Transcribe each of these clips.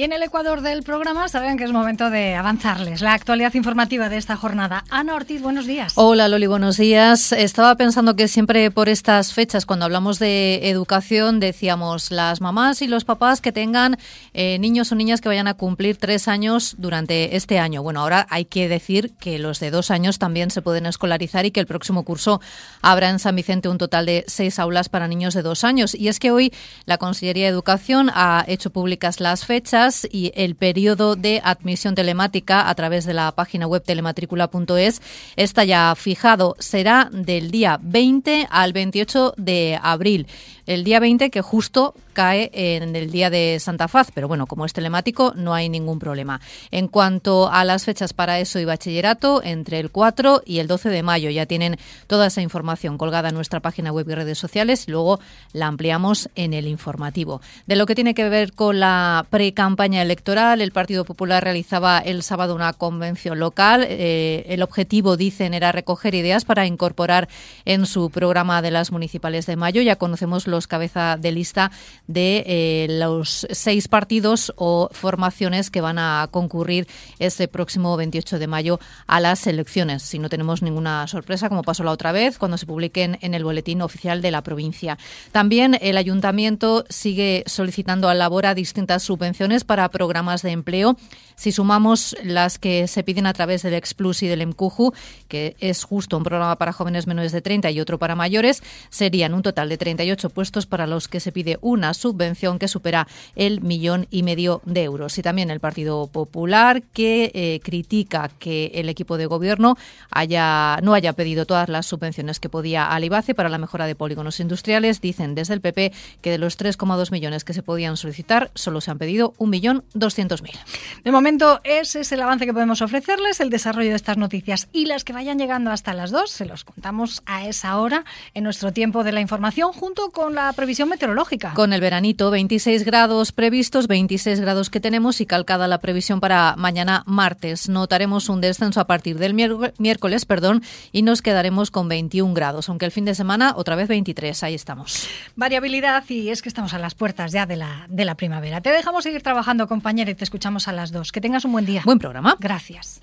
Y en el Ecuador del programa saben que es momento de avanzarles la actualidad informativa de esta jornada. Ana Ortiz, buenos días. Hola Loli, buenos días. Estaba pensando que siempre por estas fechas, cuando hablamos de educación, decíamos las mamás y los papás que tengan eh, niños o niñas que vayan a cumplir tres años durante este año. Bueno, ahora hay que decir que los de dos años también se pueden escolarizar y que el próximo curso habrá en San Vicente un total de seis aulas para niños de dos años. Y es que hoy la Consellería de Educación ha hecho públicas las fechas y el periodo de admisión telemática a través de la página web telematrícula.es está ya fijado. Será del día 20 al 28 de abril. El día 20 que justo cae en el día de Santa Faz, pero bueno, como es telemático no hay ningún problema. En cuanto a las fechas para eso y bachillerato, entre el 4 y el 12 de mayo ya tienen toda esa información colgada en nuestra página web y redes sociales luego la ampliamos en el informativo. De lo que tiene que ver con la pre-campaña electoral, el Partido Popular realizaba el sábado una convención local. Eh, el objetivo, dicen, era recoger ideas para incorporar en su programa de las municipales de mayo. Ya conocemos los cabeza de lista de eh, los seis partidos o formaciones que van a concurrir este próximo 28 de mayo a las elecciones, si no tenemos ninguna sorpresa, como pasó la otra vez, cuando se publiquen en el boletín oficial de la provincia. También el ayuntamiento sigue solicitando a Labora distintas subvenciones para programas de empleo. Si sumamos las que se piden a través del Explus y del EMCUJU, que es justo un programa para jóvenes menores de 30 y otro para mayores, serían un total de 38 puestos para los que se pide una subvención que supera el millón y medio de euros. Y también el Partido Popular que eh, critica que el equipo de gobierno haya, no haya pedido todas las subvenciones que podía al IBACE para la mejora de polígonos industriales. Dicen desde el PP que de los 3,2 millones que se podían solicitar, solo se han pedido 1.200.000. De momento, ese es el avance que podemos ofrecerles, el desarrollo de estas noticias y las que vayan llegando hasta las 2, se los contamos a esa hora en nuestro tiempo de la información junto con la previsión meteorológica. Con el veranito, 26 grados previstos, 26 grados que tenemos y calcada la previsión para mañana martes. Notaremos un descenso a partir del miércoles perdón, y nos quedaremos con 21 grados, aunque el fin de semana otra vez 23. Ahí estamos. Variabilidad y es que estamos a las puertas ya de la, de la primavera. Te dejamos seguir trabajando, compañera, y te escuchamos a las dos. Que tengas un buen día. Buen programa. Gracias.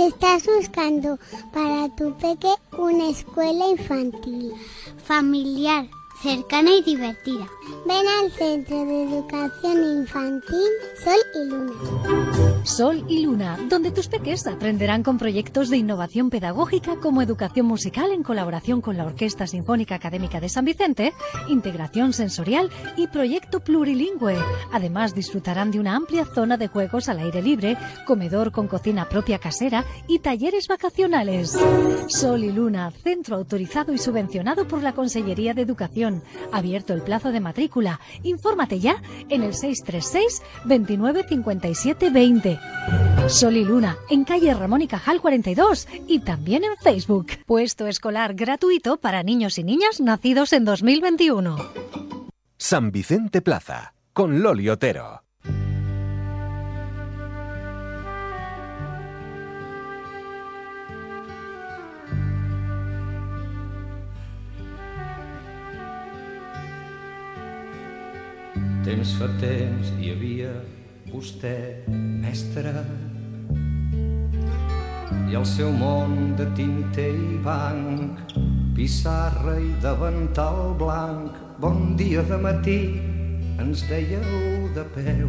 Estás buscando para tu peque una escuela infantil, familiar, cercana y divertida. Ven al Centro de Educación Infantil Sol y Luna. Sol y Luna, donde tus peques aprenderán con proyectos de innovación pedagógica como educación musical en colaboración con la Orquesta Sinfónica Académica de San Vicente, integración sensorial y proyecto plurilingüe. Además, disfrutarán de una amplia zona de juegos al aire libre, comedor con cocina propia casera y talleres vacacionales. Sol y Luna, centro autorizado y subvencionado por la Consellería de Educación Abierto el plazo de matrícula. Infórmate ya en el 636 29 57 20. Sol y Luna, en calle Ramón y Cajal 42 y también en Facebook. Puesto escolar gratuito para niños y niñas nacidos en 2021. San Vicente Plaza, con Loli Otero. Temps fa temps hi havia vostè, mestre, i el seu món de tinter i banc, pissarra i davantal blanc. Bon dia de matí, ens dèieu de peu,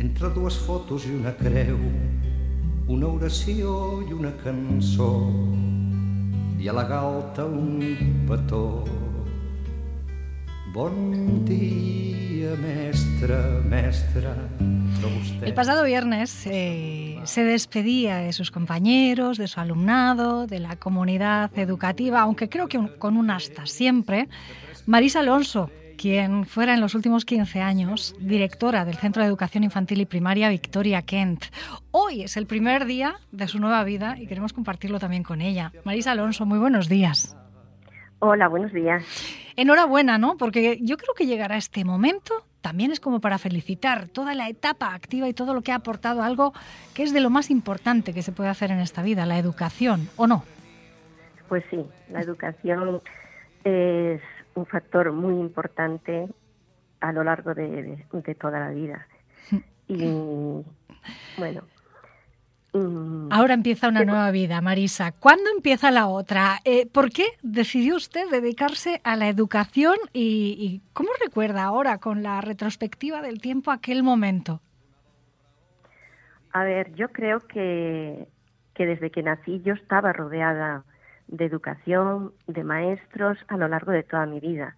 entre dues fotos i una creu, una oració i una cançó, i a la galta un petó Bon día, maestra, maestra. El pasado viernes eh, se despedía de sus compañeros, de su alumnado, de la comunidad educativa, aunque creo que con un hasta siempre, Marisa Alonso, quien fuera en los últimos 15 años directora del Centro de Educación Infantil y Primaria Victoria Kent. Hoy es el primer día de su nueva vida y queremos compartirlo también con ella. Marisa Alonso, muy buenos días. Hola, buenos días. Enhorabuena, ¿no? Porque yo creo que llegará este momento también es como para felicitar toda la etapa activa y todo lo que ha aportado algo que es de lo más importante que se puede hacer en esta vida, la educación, ¿o no? Pues sí, la educación es un factor muy importante a lo largo de, de toda la vida. Y bueno. Ahora empieza una nueva vida, Marisa. ¿Cuándo empieza la otra? Eh, ¿Por qué decidió usted dedicarse a la educación y, cómo recuerda ahora con la retrospectiva del tiempo aquel momento? A ver, yo creo que, que desde que nací yo estaba rodeada de educación, de maestros a lo largo de toda mi vida.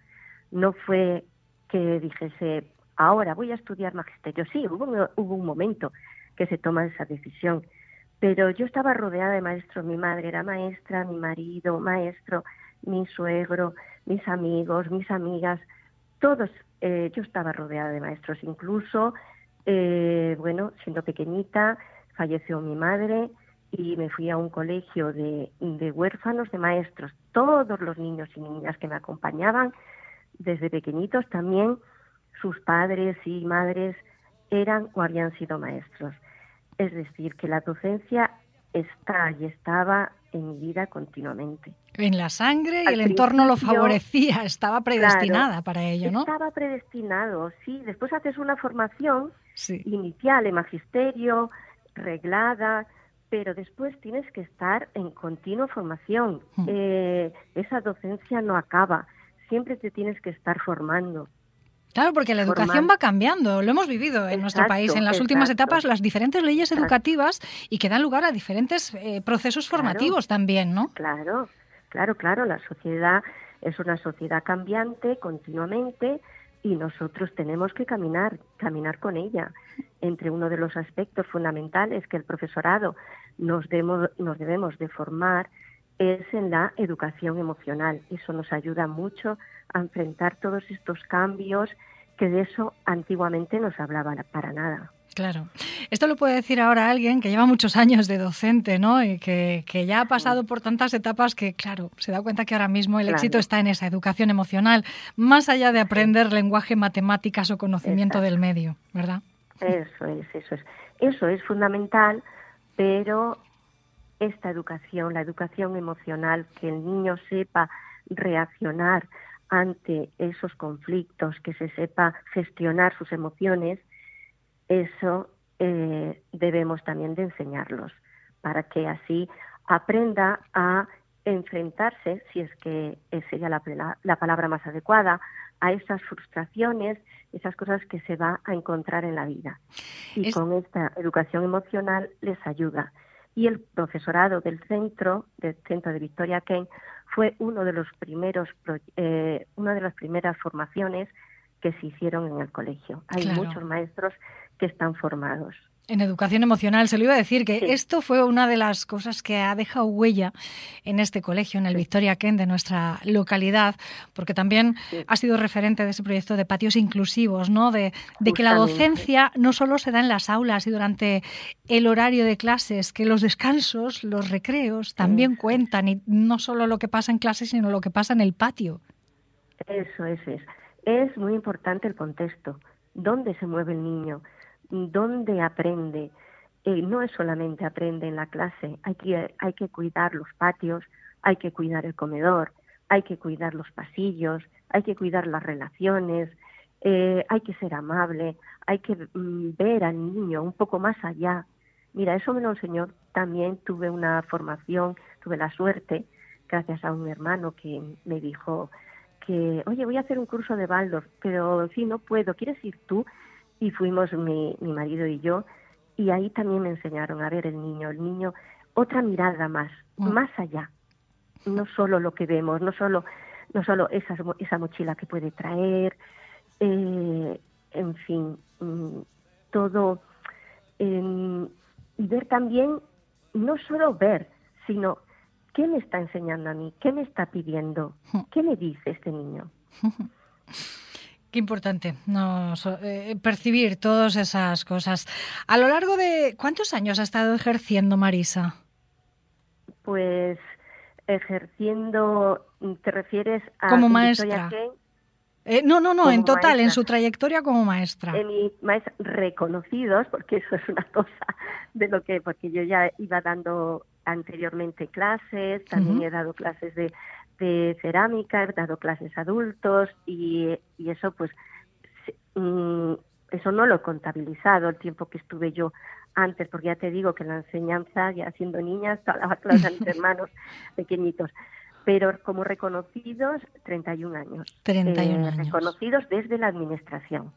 No fue que dijese, ahora voy a estudiar magisterio. Sí, hubo, hubo un momento que se toma esa decisión, pero yo estaba rodeada de maestros, mi madre era maestra, mi marido maestro, mi suegro, mis amigos, mis amigas, todos, eh, yo estaba rodeada de maestros, incluso, eh, bueno, siendo pequeñita, falleció mi madre y me fui a un colegio de, de huérfanos de maestros. Todos los niños y niñas que me acompañaban desde pequeñitos también, sus padres y madres eran o habían sido maestros. Es decir, que la docencia está y estaba en mi vida continuamente. En la sangre y el entorno lo favorecía, estaba predestinada para ello, ¿no? Estaba predestinado, sí. Después haces una formación inicial en magisterio, reglada, pero después tienes que estar en continua formación. Hmm. Eh, esa docencia no acaba, siempre te tienes que estar formando. Claro, porque la educación va cambiando, lo hemos vivido en nuestro país en las últimas etapas, las diferentes leyes educativas y que dan lugar a diferentes eh, procesos formativos también, ¿no? Claro, claro, claro, la sociedad es una sociedad cambiante continuamente y nosotros tenemos que caminar, caminar con ella. Entre uno de los aspectos fundamentales que el profesorado nos, nos debemos de formar es en la educación emocional. Eso nos ayuda mucho a enfrentar todos estos cambios que de eso antiguamente no se hablaba para nada. Claro. Esto lo puede decir ahora alguien que lleva muchos años de docente, ¿no? Y que, ya ha pasado por tantas etapas que, claro, se da cuenta que ahora mismo el éxito está en esa educación emocional, más allá de aprender lenguaje, matemáticas o conocimiento del medio, ¿verdad? Eso es, eso es. Eso es fundamental, pero esta educación, la educación emocional, que el niño sepa reaccionar ante esos conflictos, que se sepa gestionar sus emociones, eso eh, debemos también de enseñarlos para que así aprenda a enfrentarse, si es que sería la, la, palabra más adecuada, a esas frustraciones, esas cosas que se va a encontrar en la vida. Y con esta educación emocional les ayuda. Y el profesorado del centro, del centro de Victoria Kane, fue uno de los primeros, eh, una de las primeras formaciones que se hicieron en el colegio. Hay muchos maestros que están formados. En educación emocional, se lo iba a decir que esto fue una de las cosas que ha dejado huella en este colegio, en el Victoria Ken de nuestra localidad, porque también ha sido referente de ese proyecto de patios inclusivos, ¿no? De, que la docencia no solo se da en las aulas y durante el horario de clases, que los descansos, los recreos también cuentan y no solo lo que pasa en clases, sino lo que pasa en el patio. Eso, es, es. Es muy importante el contexto, dónde se mueve el niño dónde aprende. Eh, no es solamente aprende en la clase, hay que, hay que cuidar los patios, hay que cuidar el comedor, hay que cuidar los pasillos, hay que cuidar las relaciones, eh, hay que ser amable, hay que mm, ver al niño un poco más allá. Mira, eso me lo enseñó también, tuve una formación, tuve la suerte, gracias a un hermano que me dijo que, oye, voy a hacer un curso de Waldorf, pero si no puedo, ¿quieres ir tú? Y fuimos mi, mi marido y yo y ahí también me enseñaron a ver el niño, el niño, otra mirada más, mm. más allá, no solo lo que vemos, no solo, no solo esa, esa mochila que puede traer, eh, en fin, mm, todo, y ver también, no solo ver, sino qué me está enseñando a mí, qué me está pidiendo, mm. qué me dice este niño. Qué importante no, eh, percibir todas esas cosas. A lo largo de cuántos años ha estado ejerciendo Marisa? Pues ejerciendo, ¿te refieres a como maestra? Eh, no, no, no, en total, en su trayectoria como maestra. En mis maestros reconocidos, porque eso es una cosa de lo que, porque yo ya iba dando anteriormente clases, también he dado clases de de cerámica, he dado clases a adultos y, y eso pues mm, eso no lo he contabilizado el tiempo que estuve yo antes, porque ya te digo que la enseñanza, ya siendo niña, daba clases a mis hermanos pequeñitos. Pero como reconocidos, 31 años. 31 eh, años. Reconocidos desde la administración,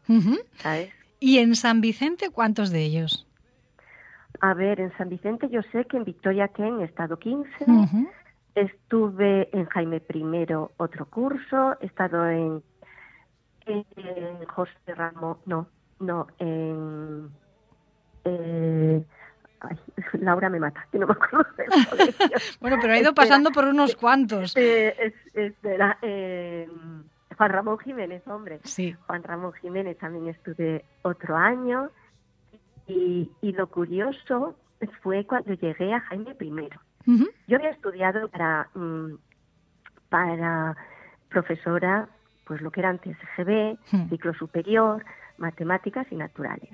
¿sabes? ¿Y en San Vicente cuántos de ellos? A ver, en San Vicente yo sé que en Victoria Ken he estado 15, Estuve en Jaime I otro curso, he estado en, José Ramos, no, no, en... Eh, Laura me mata, que no me acuerdo bueno, pero ha ido pasando por unos cuantos. Eh, eh, Juan Ramón Jiménez, hombre. Sí. Juan Ramón Jiménez también estuve otro año. Y, y lo curioso fue cuando llegué a Jaime I. Yo había estudiado para, mm, para profesora, pues lo que era antes GB, hmm. ciclo superior, matemáticas y naturales.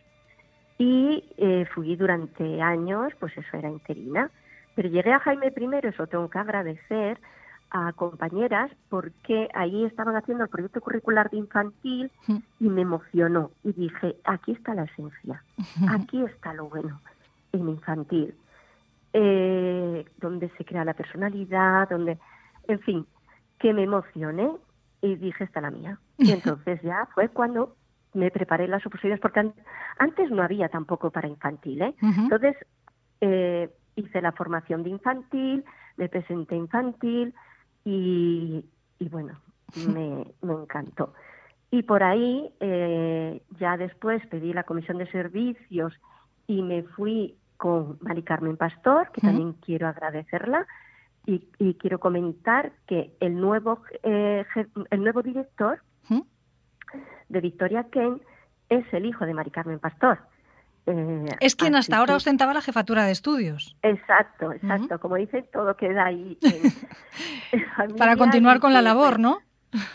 Y eh, fui durante años, pues eso era interina. Pero llegué a Jaime I, eso tengo que agradecer a compañeras porque ahí estaban haciendo el proyecto curricular de infantil hmm. y me emocionó y dije, aquí está la esencia, aquí está lo bueno en infantil eh, donde se crea la personalidad, donde, en fin, que me emocioné y dije, esta la mía. Y entonces ya fue cuando me preparé las oposiciones, porque antes no había tampoco para infantil, ¿eh? Entonces eh, hice la formación de infantil, me presenté infantil y, y bueno, me, me encantó. Y por ahí, eh, ya después pedí la comisión de servicios y me fui con Mari Carmen Pastor, que también quiero agradecerla, y, quiero comentar que el nuevo, eh, el nuevo director de Victoria Ken es el hijo de Mari Carmen Pastor. Eh, es quien hasta ahora ostentaba la jefatura de estudios. Exacto, exacto. Como dice, todo queda ahí. Para continuar con la labor, ¿no?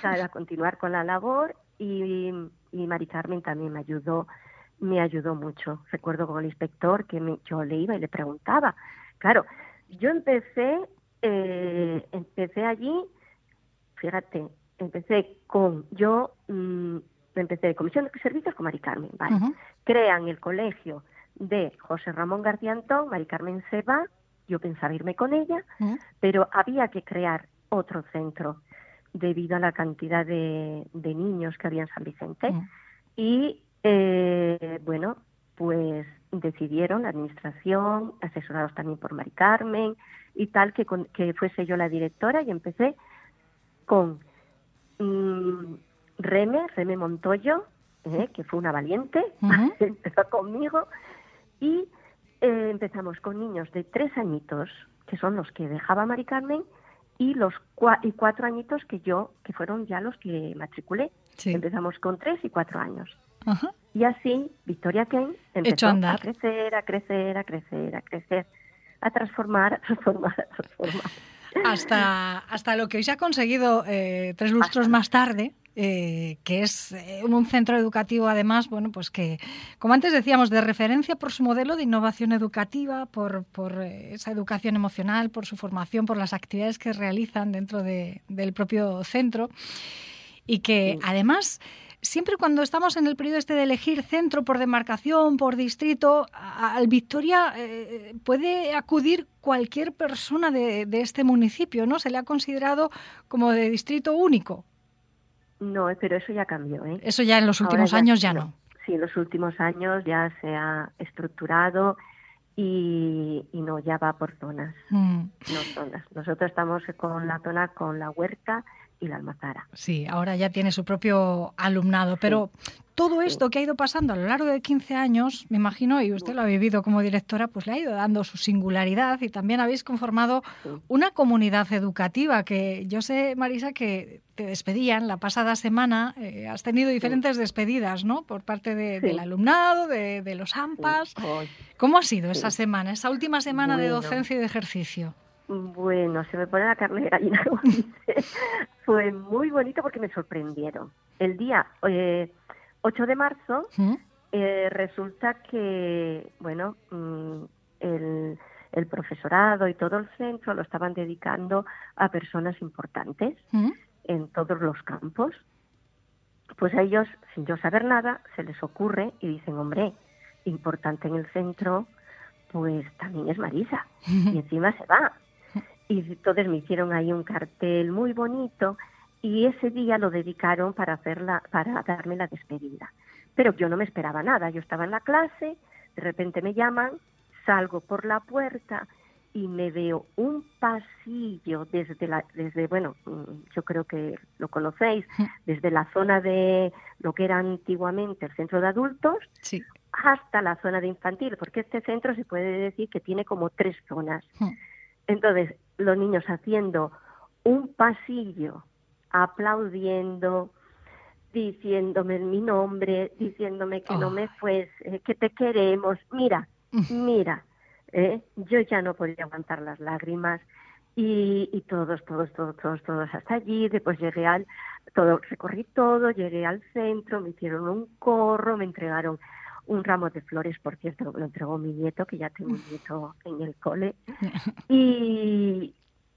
Para continuar con la labor y, y Mari Carmen también me ayudó me ayudó mucho. Recuerdo con el inspector que me, yo le iba y le preguntaba. Claro, yo empecé, eh, empecé allí, fíjate, empecé con, yo mm, empecé de comisión de servicios con Mari Carmen, ¿vale? Crean el colegio de José Ramón García Antón, Mari Carmen se va, yo pensaba irme con ella, pero había que crear otro centro debido a la cantidad de, de niños que había en San Vicente. Y eh, bueno, pues decidieron la administración, asesorados también por Mari Carmen y tal, que, que fuese yo la directora y empecé con mm, Reme, Reme Montoyo, eh, que fue una valiente, empezó conmigo y eh, empezamos con niños de tres añitos, que son los que dejaba Mari Carmen, y los y cuatro añitos que yo, que fueron ya los que matriculé. Empezamos con tres y cuatro años. Y así Victoria Kane empezó a, crecer, a crecer, a crecer, a crecer, a transformar, a transformar, a transformar. Hasta, hasta lo que hoy se ha conseguido eh, tres lustros más tarde, eh, que es eh, un centro educativo además, bueno, pues que, como antes decíamos, de referencia por su modelo de innovación educativa, por, por esa educación emocional, por su formación, por las actividades que realizan dentro de, del propio centro. Y que además siempre cuando estamos en el periodo este de elegir centro por demarcación, por distrito, al Victoria eh, puede acudir cualquier persona de, este municipio, ¿no? Se le ha considerado como de distrito único. No, pero eso ya cambió. ¿eh? Eso ya en los últimos años ya no. Sí, en los últimos años ya se ha estructurado y, no, ya va por zonas. Mm. No zonas. Nosotros estamos con la zona, con la huerta y la Almazara. Sí, ahora ya tiene su propio alumnado, pero todo esto que ha ido pasando a lo largo de 15 años, me imagino, y usted lo ha vivido como directora, pues le ha ido dando su singularidad y también habéis conformado una comunidad educativa que yo sé, Marisa, que te despedían la pasada semana, eh, has tenido diferentes despedidas, ¿no? Por parte del alumnado, de, los AMPAs. ¿Cómo ha sido esa semana, esa última semana de docencia y de ejercicio? Bueno, se me pone la carne de gallina, Fue muy bonito porque me sorprendieron. El día eh, 8 de marzo eh, resulta que, bueno, mm, el, el, profesorado y todo el centro lo estaban dedicando a personas importantes en todos los campos. Pues a ellos, sin yo saber nada, se les ocurre y dicen, hombre, importante en el centro, pues también es Marisa. Y encima se va. Y entonces me hicieron ahí un cartel muy bonito y ese día lo dedicaron para hacerla, para darme la despedida. Pero yo no me esperaba nada, yo estaba en la clase, de repente me llaman, salgo por la puerta y me veo un pasillo desde la, desde bueno, mm, yo creo que lo conocéis, desde la zona de lo que era antiguamente el centro de adultos hasta la zona de infantil, porque este centro se puede decir que tiene como tres zonas. Entonces, los niños haciendo un pasillo aplaudiendo, diciéndome mi nombre, diciéndome que no me fuese, que te queremos. Mira, mira, ¿eh? yo ya no podía aguantar las lágrimas y, y todos, todos, todos, todos, todos hasta allí. Después llegué al, todo, recorrí todo, llegué al centro, me hicieron un corro, me entregaron un ramo de flores, por cierto, lo entregó mi nieto, que ya tengo un nieto en el cole. Y,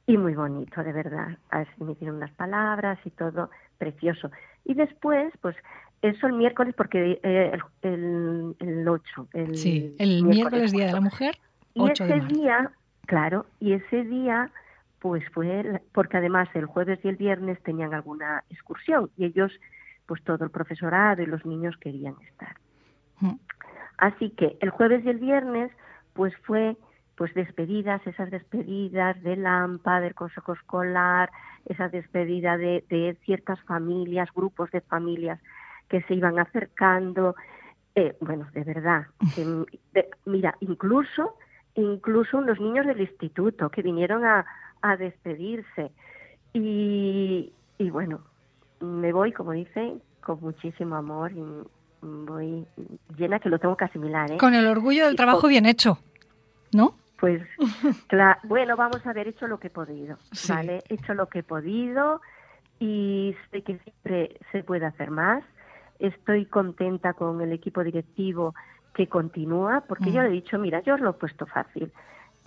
y muy bonito, de verdad. Me hicieron unas palabras y todo precioso. Y después, pues eso el miércoles, porque eh, el, el, 8. El sí, el miércoles, Día de la Mujer. y ese día, claro, y ese día, pues fue, porque además el jueves y el viernes tenían alguna excursión y ellos, pues todo el profesorado y los niños querían estar. Así que el jueves y el viernes, pues fue pues despedidas, esas despedidas del AMPA, del Consejo Escolar, esa despedida de, ciertas familias, grupos de familias que se iban acercando. Eh, bueno, de verdad, mira, incluso, incluso los niños del instituto que vinieron a, despedirse. Y, y bueno, me voy, como dice, con muchísimo amor y voy llena que lo tengo que asimilar. ¿eh? Con el orgullo del trabajo bien hecho, ¿no? Pues, bueno, vamos a haber hecho lo que he podido, ¿vale? He hecho lo que he podido y sé que siempre se puede hacer más. Estoy contenta con el equipo directivo que continúa, porque yo mm. he dicho, mira, yo os lo he puesto fácil,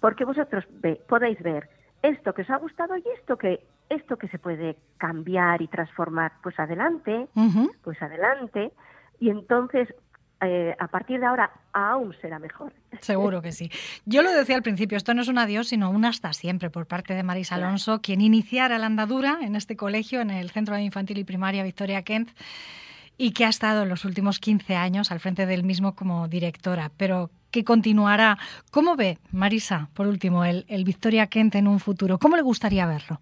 porque vosotros podéis ver esto que os ha gustado y esto que esto que se puede cambiar y transformar, pues adelante, pues adelante. Y entonces eh, a partir de ahora aún será mejor. Seguro que sí. Yo lo decía al principio, esto no es un adiós, sino un hasta siempre por parte de Marisa Alonso, quien iniciara la andadura en este colegio, en el Centro de Infantil y Primaria Victoria Kent, y que ha estado en los últimos 15 años al frente del mismo como directora, pero que continuará. ¿Cómo ve, Marisa, por último, el, el Victoria Kent en un futuro? ¿Cómo le gustaría verlo?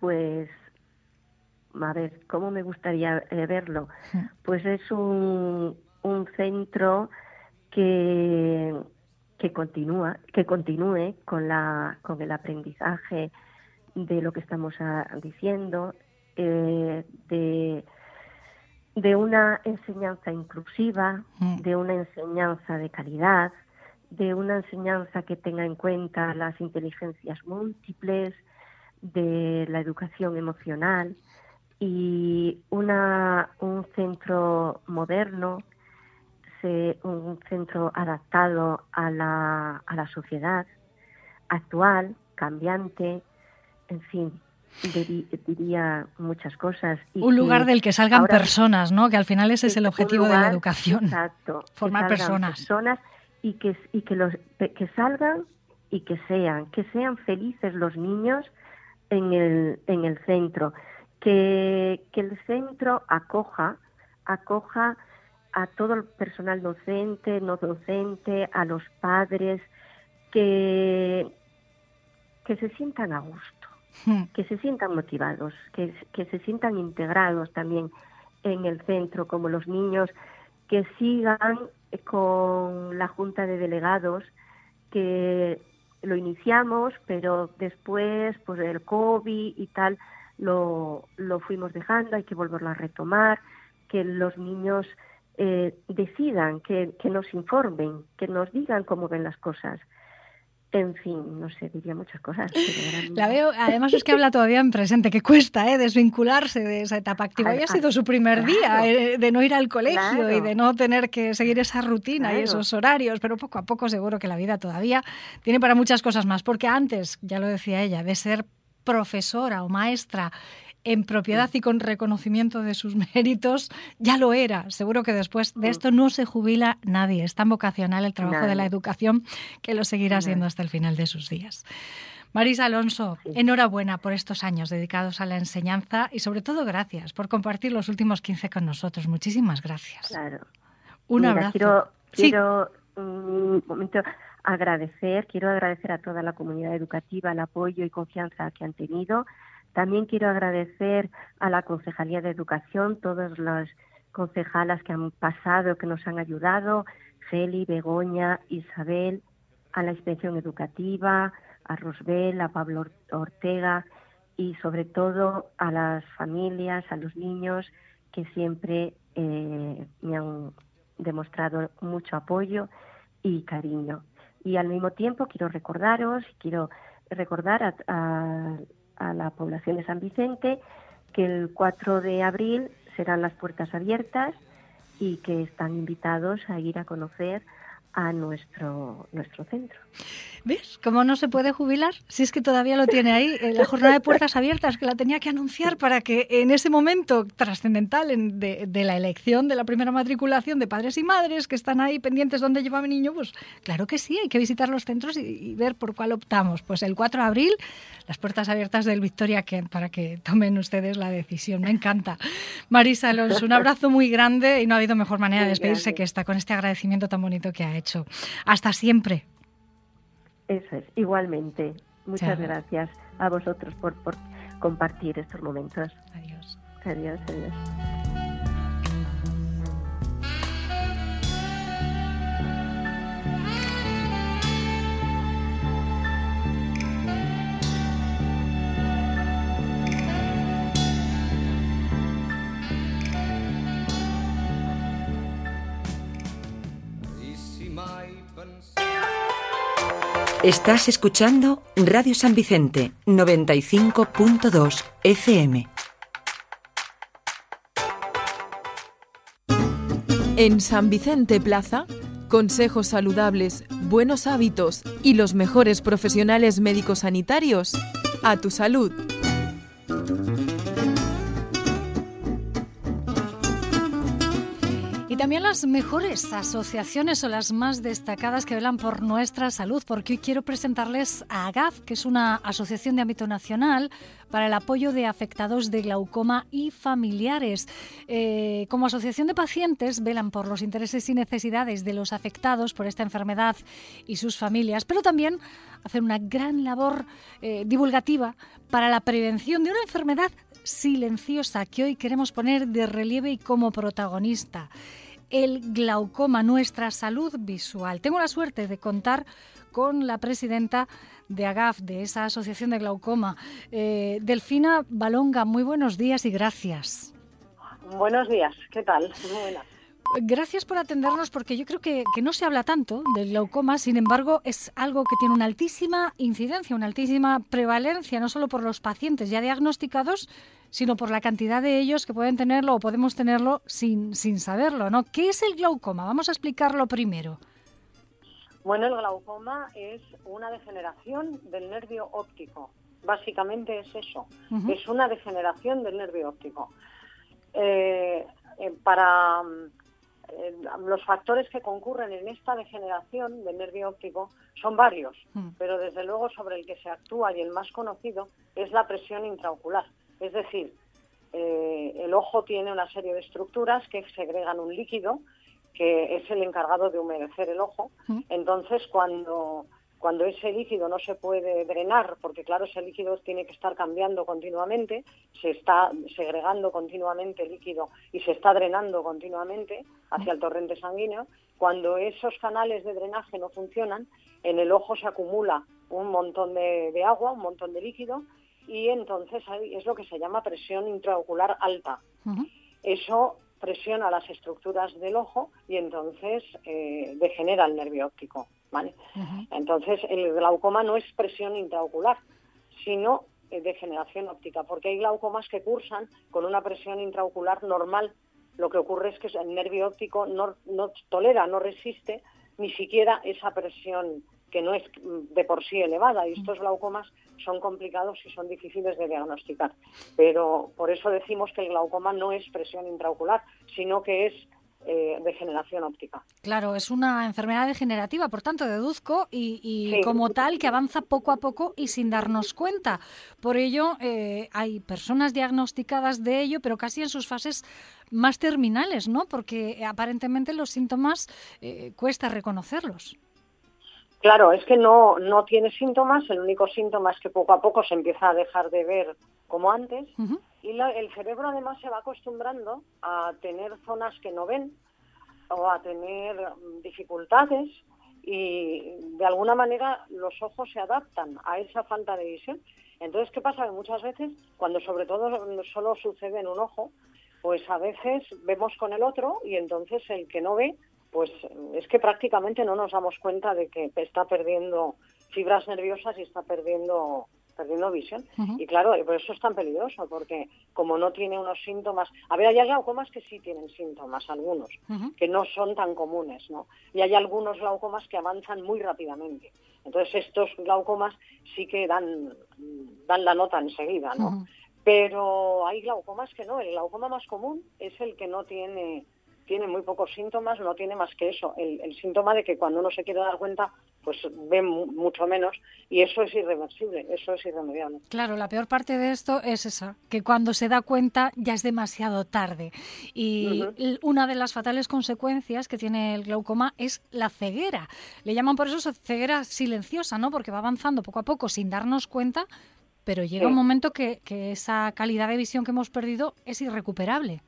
Pues a ver, ¿cómo me gustaría eh, verlo? Pues es un, un centro que, que continúa, que continúe con la, con el aprendizaje de lo que estamos ah, diciendo, eh, de, de una enseñanza inclusiva, de una enseñanza de calidad, de una enseñanza que tenga en cuenta las inteligencias múltiples, de la educación emocional, y una, un centro moderno, un centro adaptado a la, a la sociedad actual, cambiante, en fin, diría muchas cosas. un lugar del que salgan personas, ¿no? Que al final ese es el objetivo de la educación. Exacto. Formar personas. personas. y que, y que, los, que salgan y que sean, que sean felices los niños en el, en el centro que, el centro acoja, acoja a todo el personal docente, no docente, a los padres, que, que se sientan a gusto, hmm. que se sientan motivados, que, que se sientan integrados también en el centro, como los niños que sigan con la Junta de Delegados, que lo iniciamos, pero después, pues el COVID y tal, lo, lo fuimos dejando, hay que volverlo a retomar, que los niños eh, decidan, que, que nos informen, que nos digan cómo ven las cosas. En fin, no sé, diría muchas cosas. La veo, además es que habla todavía en presente, que cuesta ¿eh? desvincularse de esa etapa activa. Hoy ha sido su primer día eh, de no ir al colegio y de no tener que seguir esa rutina y esos horarios, pero poco a poco seguro que la vida todavía tiene para muchas cosas más, porque antes, ya lo decía ella, de ser profesora o maestra en propiedad y con reconocimiento de sus méritos, ya lo era. Seguro que después de esto no se jubila nadie. Es tan vocacional el trabajo de la educación que lo seguirá siendo hasta el final de sus días. Marisa Alonso, enhorabuena por estos años dedicados a la enseñanza y sobre todo gracias por compartir los últimos 15 con nosotros. Muchísimas gracias. Claro. Un abrazo. Quiero, quiero un momento agradecer, quiero agradecer a toda la comunidad educativa el apoyo y confianza que han tenido también quiero agradecer a la Concejalía de Educación, todas las concejalas que han pasado, que nos han ayudado, Feli, Begoña, Isabel, a la Inspección Educativa, a Rosbel, a Pablo Ortega y sobre todo a las familias, a los niños que siempre eh, me han demostrado mucho apoyo y cariño. Y al mismo tiempo quiero recordaros, quiero recordar a a la población de San Vicente que el 4 de abril serán las puertas abiertas y que están invitados a ir a conocer a nuestro, nuestro centro. ¿Ves? ¿Cómo no se puede jubilar? Si es que todavía lo tiene ahí. Eh, la jornada de puertas abiertas, que la tenía que anunciar para que en ese momento trascendental de, de, la elección de la primera matriculación de padres y madres que están ahí pendientes dónde lleva mi niño, pues claro que sí, hay que visitar los centros y, ver por cuál optamos. Pues el 4 de abril, las puertas abiertas del Victoria Kent para que tomen ustedes la decisión. Me encanta. Marisa Alonso, un abrazo muy grande y no ha habido mejor manera de despedirse que esta, con este agradecimiento tan bonito que ha hecho. Hasta siempre. Eso es, igualmente. Muchas gracias a vosotros por, por compartir estos momentos. Adiós. Adiós, adiós. Estás escuchando Radio San Vicente 95.2 FM. En San Vicente Plaza, consejos saludables, buenos hábitos y los mejores profesionales médicos sanitarios a tu salud. También las mejores asociaciones o las más destacadas que velan por nuestra salud, porque hoy quiero presentarles a AGAF, que es una asociación de ámbito nacional para el apoyo de afectados de glaucoma y familiares. Eh, como asociación de pacientes velan por los intereses y necesidades de los afectados por esta enfermedad y sus familias, pero también hacen una gran labor eh, divulgativa para la prevención de una enfermedad silenciosa que hoy queremos poner de relieve y como protagonista el glaucoma, nuestra salud visual. Tengo la suerte de contar con la presidenta de AGAF, de esa Asociación de Glaucoma, eh, Delfina Balonga. Muy buenos días y gracias. Buenos días, ¿qué tal? Muy buenas. Gracias por atendernos porque yo creo que, que, no se habla tanto del glaucoma, sin embargo es algo que tiene una altísima incidencia, una altísima prevalencia, no solo por los pacientes ya diagnosticados, sino por la cantidad de ellos que pueden tenerlo o podemos tenerlo sin, sin saberlo, ¿no? ¿Qué es el glaucoma? Vamos a explicarlo primero. Bueno, el glaucoma es una degeneración del nervio óptico. Básicamente es eso. Es una degeneración del nervio óptico. Eh, eh, para eh, los factores que concurren en esta degeneración del nervio óptico son varios, mm. pero desde luego sobre el que se actúa y el más conocido es la presión intraocular. Es decir, eh, el ojo tiene una serie de estructuras que segregan un líquido que es el encargado de humedecer el ojo. Entonces, cuando cuando ese líquido no se puede drenar, porque claro, ese líquido tiene que estar cambiando continuamente, se está segregando continuamente líquido y se está drenando continuamente hacia el torrente sanguíneo, cuando esos canales de drenaje no funcionan, en el ojo se acumula un montón de, agua, un montón de líquido, y entonces es lo que se llama presión intraocular alta. Eso presiona las estructuras del ojo y entonces eh, degenera el nervio óptico. ¿vale? Entonces, el glaucoma no es presión intraocular, sino eh, degeneración óptica, porque hay glaucomas que cursan con una presión intraocular normal. Lo que ocurre es que el nervio óptico no, no tolera, no resiste ni siquiera esa presión que no es mm, de por sí elevada y estos glaucomas son complicados y son difíciles de diagnosticar. Pero por eso decimos que el glaucoma no es presión intraocular, sino que es eh, degeneración óptica. Claro, es una enfermedad degenerativa, por tanto deduzco, y, como tal que avanza poco a poco y sin darnos cuenta. Por ello, eh, hay personas diagnosticadas de ello, pero casi en sus fases más terminales, ¿no? Porque aparentemente los síntomas eh, cuesta reconocerlos. Claro, es que no, no tiene síntomas, el único síntoma es que poco a poco se empieza a dejar de ver como antes. Y el cerebro además se va acostumbrando a tener zonas que no ven o a tener mm, dificultades y de alguna manera los ojos se adaptan a esa falta de visión. Entonces, ¿qué pasa? Que muchas veces, cuando sobre todo solo sucede en un ojo, pues a veces vemos con el otro y entonces el que no ve, pues es que prácticamente no nos damos cuenta de que está perdiendo fibras nerviosas y está perdiendo perdiendo visión. Y claro, por eso es tan peligroso, porque como no tiene unos síntomas... A ver, hay glaucomas que sí tienen síntomas, algunos, que no son tan comunes, ¿no? Y hay algunos glaucomas que avanzan muy rápidamente. Entonces estos glaucomas sí que dan, dan la nota enseguida, ¿no? Pero hay glaucomas que no. El glaucoma más común es el que no tiene tiene muy pocos síntomas, no tiene más que eso, el, el síntoma de que cuando uno se quiere dar cuenta pues ven mucho menos y eso es irreversible, eso es irremediable. Claro, la peor parte de esto es esa, que cuando se da cuenta ya es demasiado tarde. Y una de las fatales consecuencias que tiene el glaucoma es la ceguera. Le llaman por eso ceguera silenciosa, ¿no? Porque va avanzando poco a poco sin darnos cuenta, pero llega un momento que, que esa calidad de visión que hemos perdido es irrecuperable.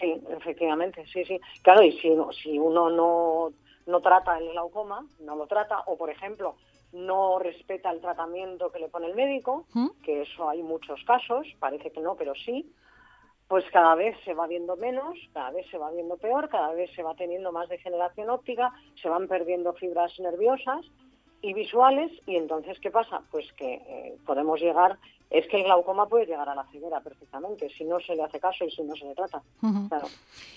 Sí, efectivamente, sí, sí. Claro, y si, si uno no no trata el glaucoma, no lo trata, o por ejemplo, no respeta el tratamiento que le pone el médico, ¿Mm? que eso hay muchos casos, parece que no, pero sí, pues cada vez se va viendo menos, cada vez se va viendo peor, cada vez se va teniendo más degeneración óptica, se van perdiendo fibras nerviosas y visuales, y entonces, ¿qué pasa? Pues que eh, podemos llegar es que el glaucoma puede llegar a la ceguera perfectamente si no se le hace caso y si no se le trata.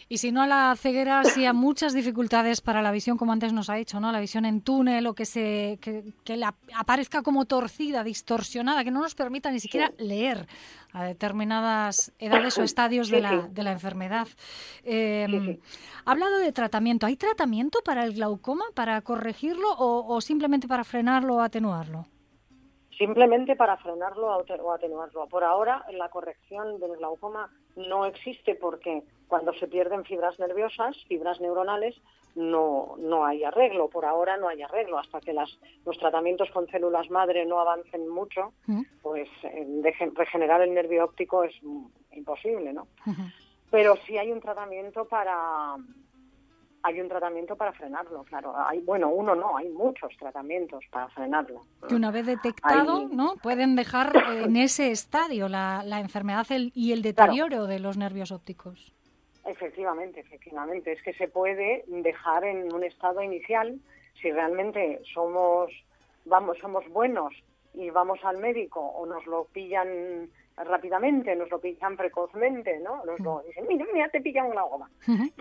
Y si no a la ceguera, sí a muchas dificultades para la visión, como antes nos ha dicho, ¿no? La visión en túnel o que se que, la, aparezca como torcida, distorsionada, que no nos permita ni siquiera leer a determinadas edades o estadios de, la, de la enfermedad. Eh, ha hablado de tratamiento. ¿Hay tratamiento para el glaucoma, para corregirlo o, o simplemente para frenarlo o atenuarlo? Simplemente para frenarlo o atenuarlo. Por ahora, la corrección del glaucoma no existe porque cuando se pierden fibras nerviosas, fibras neuronales, no, no hay arreglo. Por ahora no hay arreglo. Hasta que las, los tratamientos con células madre no avancen mucho, pues eh, regenerar el nervio óptico es imposible, ¿no? Pero sí hay un tratamiento para, hay un tratamiento para frenarlo, claro. Hay, bueno, uno no, hay muchos tratamientos para frenarlo. Que una vez detectado, ¿no? Pueden dejar en ese estadio la, la enfermedad y el deterioro de los nervios ópticos. Efectivamente, efectivamente. Es que se puede dejar en un estado inicial si realmente somos, vamos, somos buenos y vamos al médico o nos lo pillan rápidamente, nos lo pillan precozmente, ¿no? Nos lo dicen, mira, mira, te pillan una goma.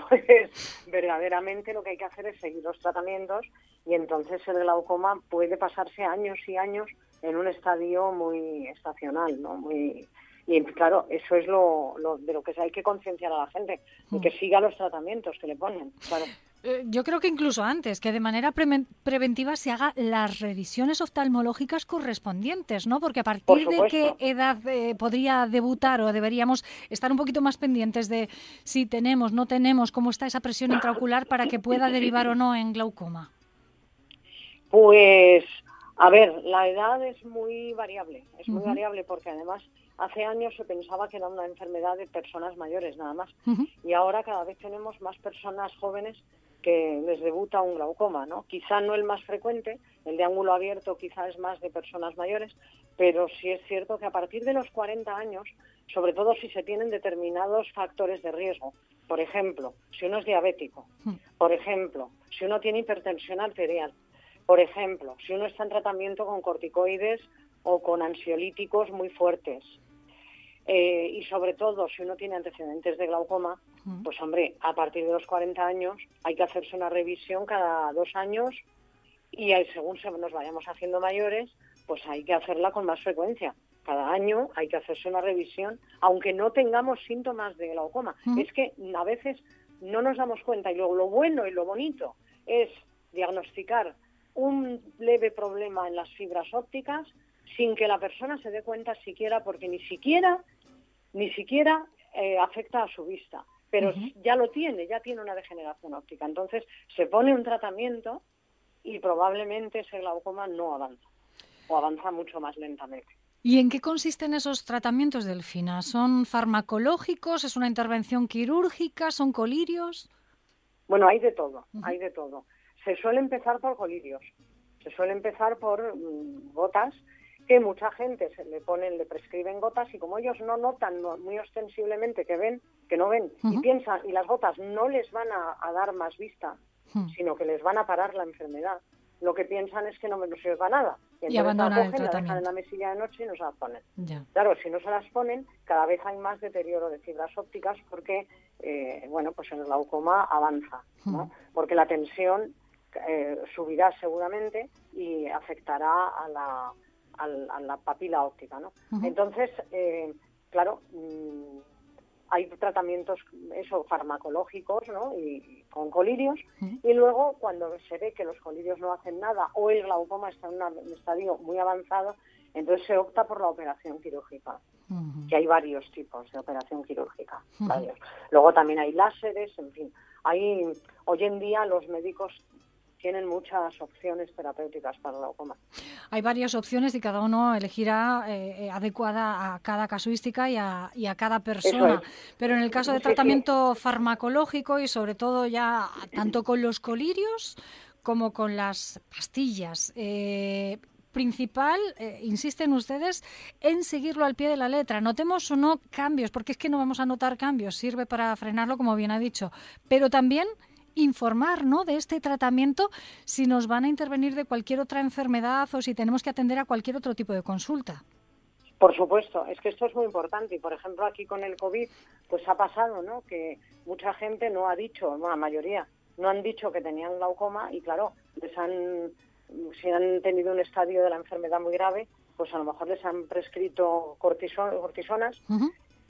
Pues verdaderamente lo que hay que hacer es seguir los tratamientos y entonces el glaucoma puede pasarse años y años en un estadio muy estacional, ¿no? Muy y claro, eso es lo, de lo que hay que concienciar a la gente, de que siga los tratamientos que le ponen, claro. Eh, yo creo que incluso antes, que de manera preventiva se haga las revisiones oftalmológicas correspondientes, ¿no? Porque a partir de qué edad eh, podría debutar o deberíamos estar un poquito más pendientes de si tenemos, no tenemos, cómo está esa presión intraocular para que pueda derivar o no en glaucoma. Pues A ver, la edad es muy variable, es muy variable porque además hace años se pensaba que era una enfermedad de personas mayores nada más y ahora cada vez tenemos más personas jóvenes que les debuta un glaucoma, ¿no? Quizá no el más frecuente, el de ángulo abierto quizá es más de personas mayores, pero sí es cierto que a partir de los 40 años, sobre todo si se tienen determinados factores de riesgo, por ejemplo, si uno es diabético, por ejemplo, si uno tiene hipertensión arterial, por ejemplo, si uno está en tratamiento con corticoides o con ansiolíticos muy fuertes, eh, y sobre todo si uno tiene antecedentes de glaucoma, pues hombre, a partir de los 40 años hay que hacerse una revisión cada dos años y según nos vayamos haciendo mayores, pues hay que hacerla con más frecuencia. Cada año hay que hacerse una revisión, aunque no tengamos síntomas de glaucoma. Es que a veces no nos damos cuenta y luego lo bueno y lo bonito es diagnosticar un leve problema en las fibras ópticas sin que la persona se dé cuenta siquiera porque ni siquiera ni siquiera eh, afecta a su vista, pero ya lo tiene, ya tiene una degeneración óptica. Entonces se pone un tratamiento y probablemente ese glaucoma no avanza o avanza mucho más lentamente. ¿Y en qué consisten esos tratamientos, Delfina? ¿Son farmacológicos? ¿Es una intervención quirúrgica? ¿Son colirios? Bueno, hay de todo, hay de todo. Se suele empezar por colirios, se suele empezar por mm, gotas que mucha gente se le ponen, le prescriben gotas y como ellos no notan muy ostensiblemente que ven, que no ven y piensan y las gotas no les van a, dar más vista, sino que les van a parar la enfermedad, lo que piensan es que no, no sirve para nada. Y, abandonan el tratamiento. La dejan en la mesilla de noche y no se las ponen. Claro, si no se las ponen, cada vez hay más deterioro de fibras ópticas porque, eh, bueno, pues el glaucoma avanza, ¿no? Porque la tensión eh, subirá seguramente y afectará a la a la papila óptica, ¿no? Entonces, eh, claro, mm, hay tratamientos eso farmacológicos ¿no? y, con colirios. Y luego cuando se ve que los colirios no hacen nada o el glaucoma está en un estadio muy avanzado entonces se opta por la operación quirúrgica. Que hay varios tipos de operación quirúrgica luego también hay láseres en fin. Hay hoy en día los médicos tienen muchas opciones terapéuticas para el glaucoma. Hay varias opciones y cada uno elegirá eh, eh, adecuada a cada casuística y a, cada persona. Pero en el caso de tratamiento farmacológico y sobre todo ya tanto con los colirios como con las pastillas, eh, principal, insisten ustedes, en seguirlo al pie de la letra. Notemos o no cambios, porque es que no vamos a notar cambios, sirve para frenarlo, como bien ha dicho, pero también informar ¿no? de este tratamiento si nos van a intervenir de cualquier otra enfermedad o si tenemos que atender a cualquier otro tipo de consulta. Por supuesto, es que esto es muy importante y por ejemplo aquí con el COVID pues ha pasado ¿no? que mucha gente no ha dicho, la mayoría, no han dicho que tenían glaucoma y claro, les han, si han tenido un estadio de la enfermedad muy grave, pues a lo mejor les han prescrito cortisonas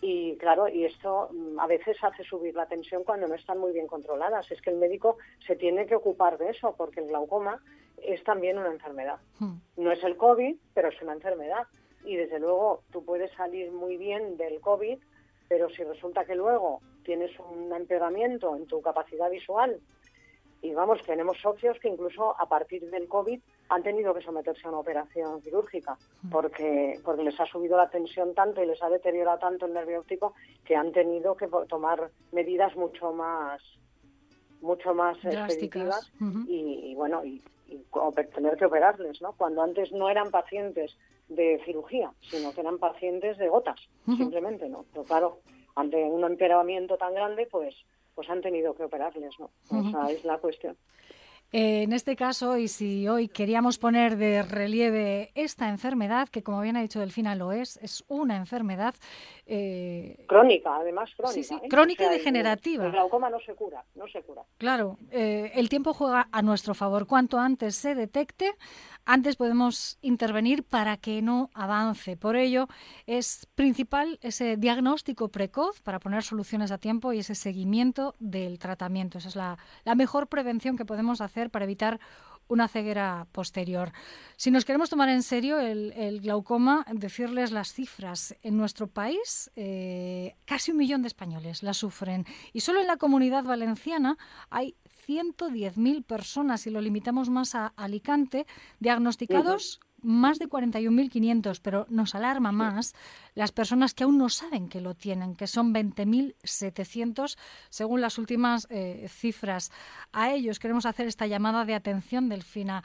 y claro, y esto mm, a veces hace subir la tensión cuando no están muy bien controladas. Es que el médico se tiene que ocupar de eso, porque el glaucoma es también una enfermedad. Hmm. No es el COVID, pero es una enfermedad. Y desde luego tú puedes salir muy bien del COVID, pero si resulta que luego tienes un empeoramiento en tu capacidad visual, y vamos, tenemos socios que incluso a partir del COVID han tenido que someterse a una operación quirúrgica porque, porque les ha subido la tensión tanto y les ha deteriorado tanto el nervio óptico que han tenido que tomar medidas mucho más mucho más expeditivas y, bueno y, tener que operarles no cuando antes no eran pacientes de cirugía sino que eran pacientes de gotas simplemente no pero claro ante un empeoramiento tan grande pues pues han tenido que operarles no esa es la cuestión en este caso, y si hoy queríamos poner de relieve esta enfermedad, que como bien ha dicho Delfina lo es, es una enfermedad eh, crónica, además crónica. Sí, sí, ¿eh? crónica y degenerativa. El, glaucoma no se cura, no se cura. Claro, el tiempo juega a nuestro favor. Cuanto antes se detecte, antes podemos intervenir para que no avance. Por ello, es principal ese diagnóstico precoz para poner soluciones a tiempo y ese seguimiento del tratamiento. Esa es la, mejor prevención que podemos hacer para evitar una ceguera posterior. Si nos queremos tomar en serio el, glaucoma, decirles las cifras. En nuestro país, eh, casi un millón de españoles la sufren y solo en la comunidad valenciana hay 110.000 personas, si lo limitamos más a Alicante, diagnosticados más de 41.500, pero nos alarma más las personas que aún no saben que lo tienen, que son 20.700 según las últimas eh, cifras. A ellos queremos hacer esta llamada de atención, Delfina.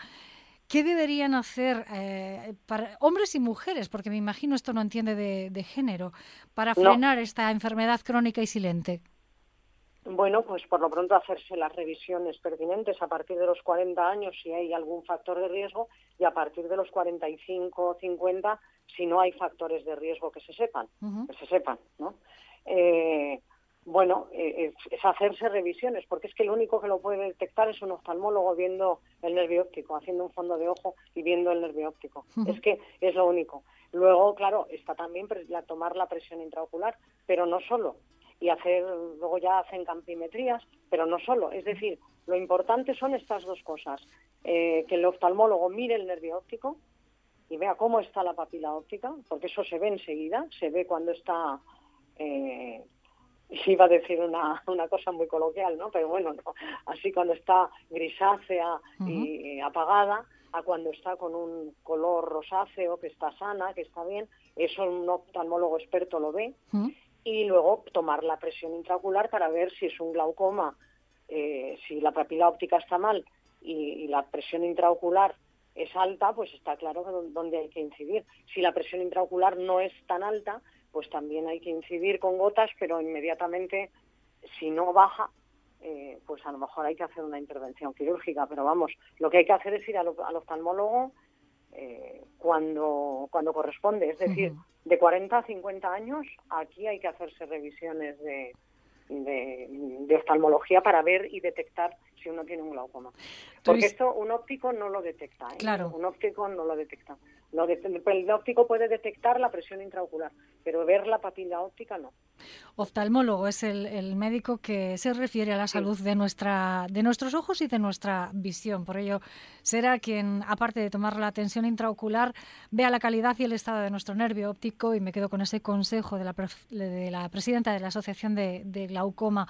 ¿Qué deberían hacer eh, para hombres y mujeres? Porque me imagino esto no entiende de, género, para frenar esta enfermedad crónica y silente. Bueno, pues por lo pronto hacerse las revisiones pertinentes a partir de los 40 años si hay algún factor de riesgo y a partir de los 45 o 50 si no hay factores de riesgo que se sepan, que se sepan, ¿no? Eh, bueno, eh, es, hacerse revisiones, porque es que el único que lo puede detectar es un oftalmólogo viendo el nervio óptico, haciendo un fondo de ojo y viendo el nervio óptico. Es que es lo único. Luego, claro, está también la, tomar la presión intraocular, pero no solo y hacer, luego ya hacen campimetrías, pero no solo. Es decir, lo importante son estas dos cosas. Eh, que el oftalmólogo mire el nervio óptico y vea cómo está la papila óptica, porque eso se ve enseguida, se ve cuando está, eh, iba a decir una, una cosa muy coloquial, ¿no? Pero bueno, así cuando está grisácea y apagada, a cuando está con un color rosáceo, que está sana, que está bien, eso un oftalmólogo experto lo ve y luego tomar la presión intraocular para ver si es un glaucoma, eh, si la papila óptica está mal y, la presión intraocular es alta, pues está claro que dónde hay que incidir. Si la presión intraocular no es tan alta, pues también hay que incidir con gotas, pero inmediatamente, si no baja, eh, pues a lo mejor hay que hacer una intervención quirúrgica. Pero vamos, lo que hay que hacer es ir al, oftalmólogo eh, cuando, cuando corresponde. Es decir, de 40 a 50 años, aquí hay que hacerse revisiones de, de, oftalmología para ver y detectar si uno tiene un glaucoma. Porque esto un óptico no lo detecta. ¿eh? Claro. Un óptico no lo detecta. el óptico puede detectar la presión intraocular, pero ver la papila óptica no. Oftalmólogo es el, médico que se refiere a la salud de, nuestra, de nuestros ojos y de nuestra visión. Por ello, será quien, aparte de tomar la tensión intraocular, vea la calidad y el estado de nuestro nervio óptico. Y me quedo con ese consejo de la, de la presidenta de la Asociación de, de Glaucoma.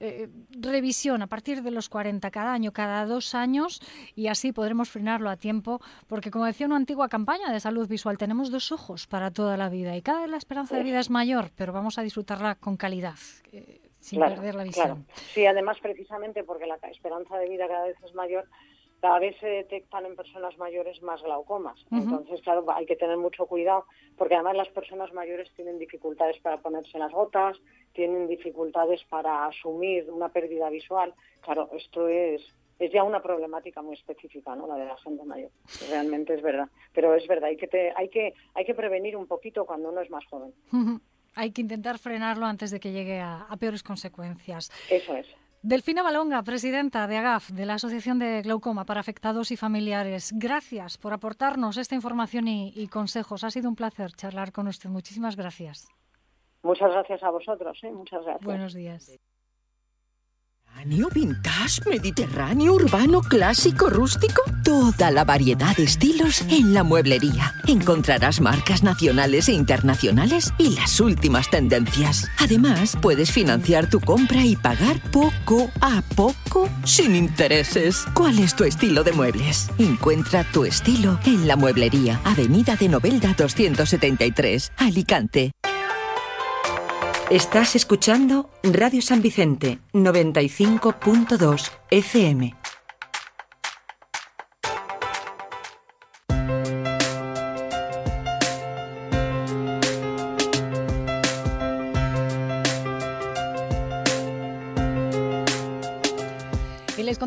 Eh, revisión a partir de los 40 cada año, cada dos años, y así podremos frenarlo a tiempo, porque como decía una antigua campaña de salud visual, tenemos dos ojos para toda la vida y cada vez la esperanza de vida es mayor, pero vamos a disfrutarla con calidad. Eh, sin perder la visión. Sí, además precisamente porque la esperanza de vida cada vez es mayor, cada vez se detectan en personas mayores más glaucomas. Entonces, claro, hay que tener mucho cuidado porque además las personas mayores tienen dificultades para ponerse las gotas, tienen dificultades para asumir una pérdida visual. Claro, esto es es ya una problemática muy específica, ¿no? La de la gente mayor. Realmente es verdad, pero es verdad, hay que hay que hay que prevenir un poquito cuando uno es más joven. Hay que intentar frenarlo antes de que llegue a peores consecuencias. Eso es. Delfina Balonga, presidenta de AGAF, de la Asociación de Glaucoma para Afectados y Familiares. Gracias por aportarnos esta información y, consejos. Ha sido un placer charlar con usted. Muchísimas gracias. Muchas gracias a vosotros. ¿eh? Muchas gracias. Buenos días. Mediterráneo, vintage, mediterráneo, urbano, clásico, rústico. Toda la variedad de estilos en la mueblería. Encontrarás marcas nacionales e internacionales y las últimas tendencias. Además, puedes financiar tu compra y pagar poco a poco sin intereses. ¿Cuál es tu estilo de muebles? Encuentra tu estilo en la mueblería. Avenida de Novelda 273, Alicante. Estás escuchando Radio San Vicente 95.2 FM.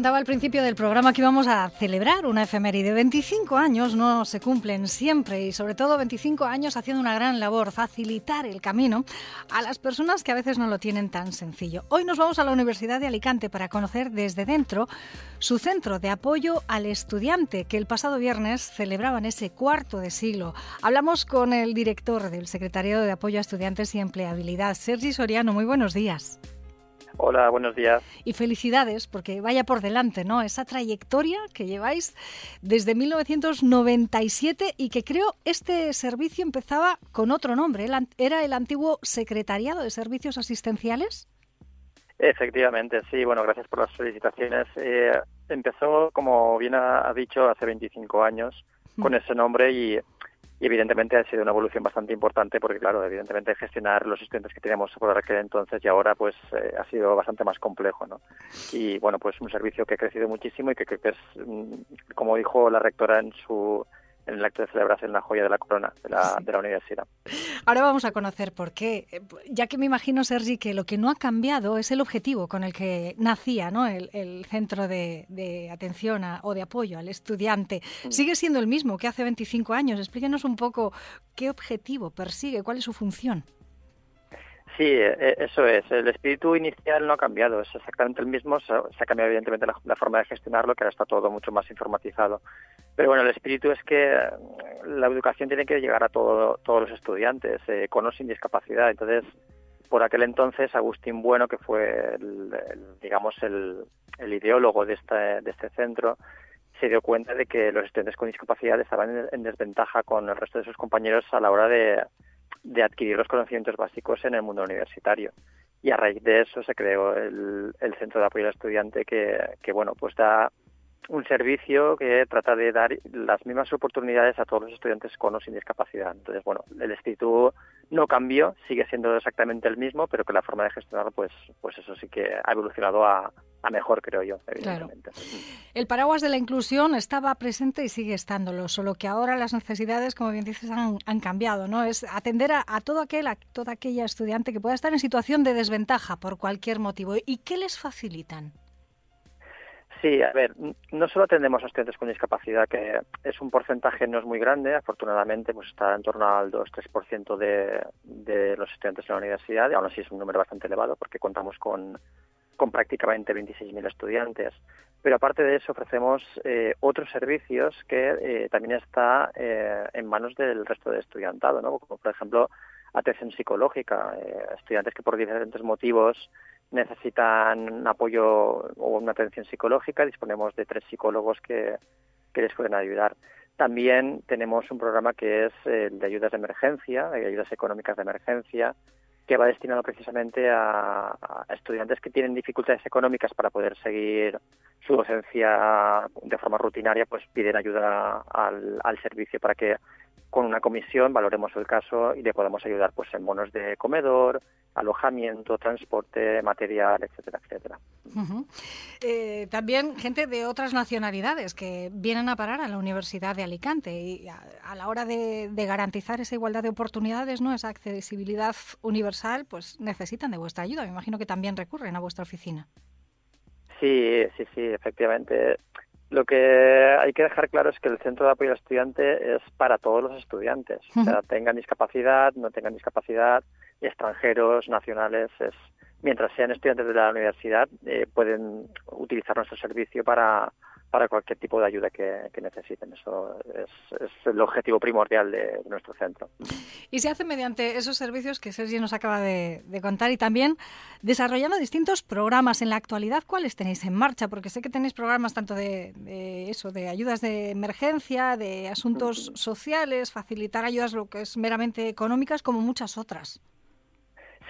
Contaba al principio del programa que íbamos a celebrar una efeméride. 25 años no se cumplen siempre y sobre todo 25 años haciendo una gran labor, facilitar el camino a las personas que a veces no lo tienen tan sencillo. Hoy nos vamos a la Universidad de Alicante para conocer desde dentro su centro de apoyo al estudiante que el pasado viernes celebraban ese cuarto de siglo. Hablamos con el director del Secretariado de Apoyo a Estudiantes y Empleabilidad, Sergi Soriano. Muy buenos días. Hola, buenos días. Y felicidades, porque vaya por delante, ¿no? Esa trayectoria que lleváis desde 1997 y que creo este servicio empezaba con otro nombre. ¿Era el antiguo Secretariado de Servicios Asistenciales? Efectivamente, sí. Bueno, gracias por las felicitaciones. Eh, empezó, como bien ha, dicho, hace 25 años con ese nombre y, evidentemente ha sido una evolución bastante importante porque, claro, evidentemente gestionar los estudiantes que teníamos por aquel entonces y ahora pues eh, ha sido bastante más complejo, ¿no? Y bueno, pues un servicio que ha crecido muchísimo y que que es, mm, como dijo la rectora en su en el acto de celebración la joya de la corona de la, de la universidad. Ahora vamos a conocer por qué, eh, ya que me imagino, Sergi, que lo que no ha cambiado es el objetivo con el que nacía ¿no? el, centro de, atención o de apoyo al estudiante. Mm. Sigue siendo el mismo que hace 25 años. Explíquenos un poco qué objetivo persigue, cuál es su función. Sí, e, e, eso es. El espíritu inicial no ha cambiado, es exactamente el mismo. Se ha cambiado evidentemente la, forma de gestionarlo, que ahora está todo mucho más informatizado. Pero bueno, el espíritu es que mm, la educación tiene que llegar a todo, todos los estudiantes, eh, con o sin discapacidad. Entonces, por aquel entonces, Agustín Bueno, que fue, el, digamos, el, ideólogo de este, de este centro, se dio cuenta de que los estudiantes con discapacidad estaban en desventaja con el resto de sus compañeros a la hora de de adquirir los conocimientos básicos en el mundo universitario. Y a raíz de eso se creó el, Centro de Apoyo al Estudiante que, que, bueno, pues da un servicio que trata de dar las mismas oportunidades a todos los estudiantes con o sin discapacidad. Entonces, bueno, el espíritu no cambió, sigue siendo exactamente el mismo, pero que la forma de gestionarlo, pues, pues eso sí que ha evolucionado a, a mejor, creo yo, evidentemente. El paraguas de la inclusión estaba presente y sigue estándolo, solo que ahora las necesidades, como bien dices, han, han cambiado, ¿no? Es atender a, todo aquel, a toda aquella estudiante que pueda estar en situación de desventaja por cualquier motivo. ¿Y qué les facilitan? Sí, a ver, no solo atendemos a estudiantes con discapacidad, que es un porcentaje no es muy grande, afortunadamente pues está en torno al 2-3% de, de los estudiantes en la universidad, y aún así es un número bastante elevado porque contamos con con prácticamente 26.000 estudiantes. Pero aparte de eso ofrecemos eh, otros servicios que eh, también está eh, en manos del resto de estudiantado, ¿no? como por ejemplo atención psicológica, estudiantes que por diferentes motivos necesitan apoyo o una atención psicológica, disponemos de tres psicólogos que, que les pueden ayudar. También tenemos un programa que es el de ayudas de emergencia, de ayudas económicas de emergencia, que va destinado precisamente a, estudiantes que tienen dificultades económicas para poder seguir su docencia de forma rutinaria, pues piden ayuda al, al servicio para que con una comisión valoremos el caso y le podamos ayudar pues en bonos de comedor, alojamiento, transporte, material, etcétera, etcétera. Eh, también gente de otras nacionalidades que vienen a parar a la Universidad de Alicante y a, la hora de, garantizar esa igualdad de oportunidades, no esa accesibilidad universal, pues necesitan de vuestra ayuda. Me imagino que también recurren a vuestra oficina. Sí, sí, sí, efectivamente. Lo que hay que dejar claro es que el centro de apoyo al estudiante es para todos los estudiantes, o sea, tengan discapacidad, no tengan discapacidad, extranjeros, nacionales, es, mientras sean estudiantes de la universidad, eh, pueden utilizar nuestro servicio para, para cualquier tipo de ayuda que, necesiten. Eso es, el objetivo primordial de, nuestro centro. Y se hace mediante esos servicios que Sergi nos acaba de, contar y también desarrollando distintos programas. En la actualidad, ¿cuáles tenéis en marcha? Porque sé que tenéis programas tanto de, de eso, de ayudas de emergencia, de asuntos sociales, facilitar ayudas lo que es meramente económicas, como muchas otras.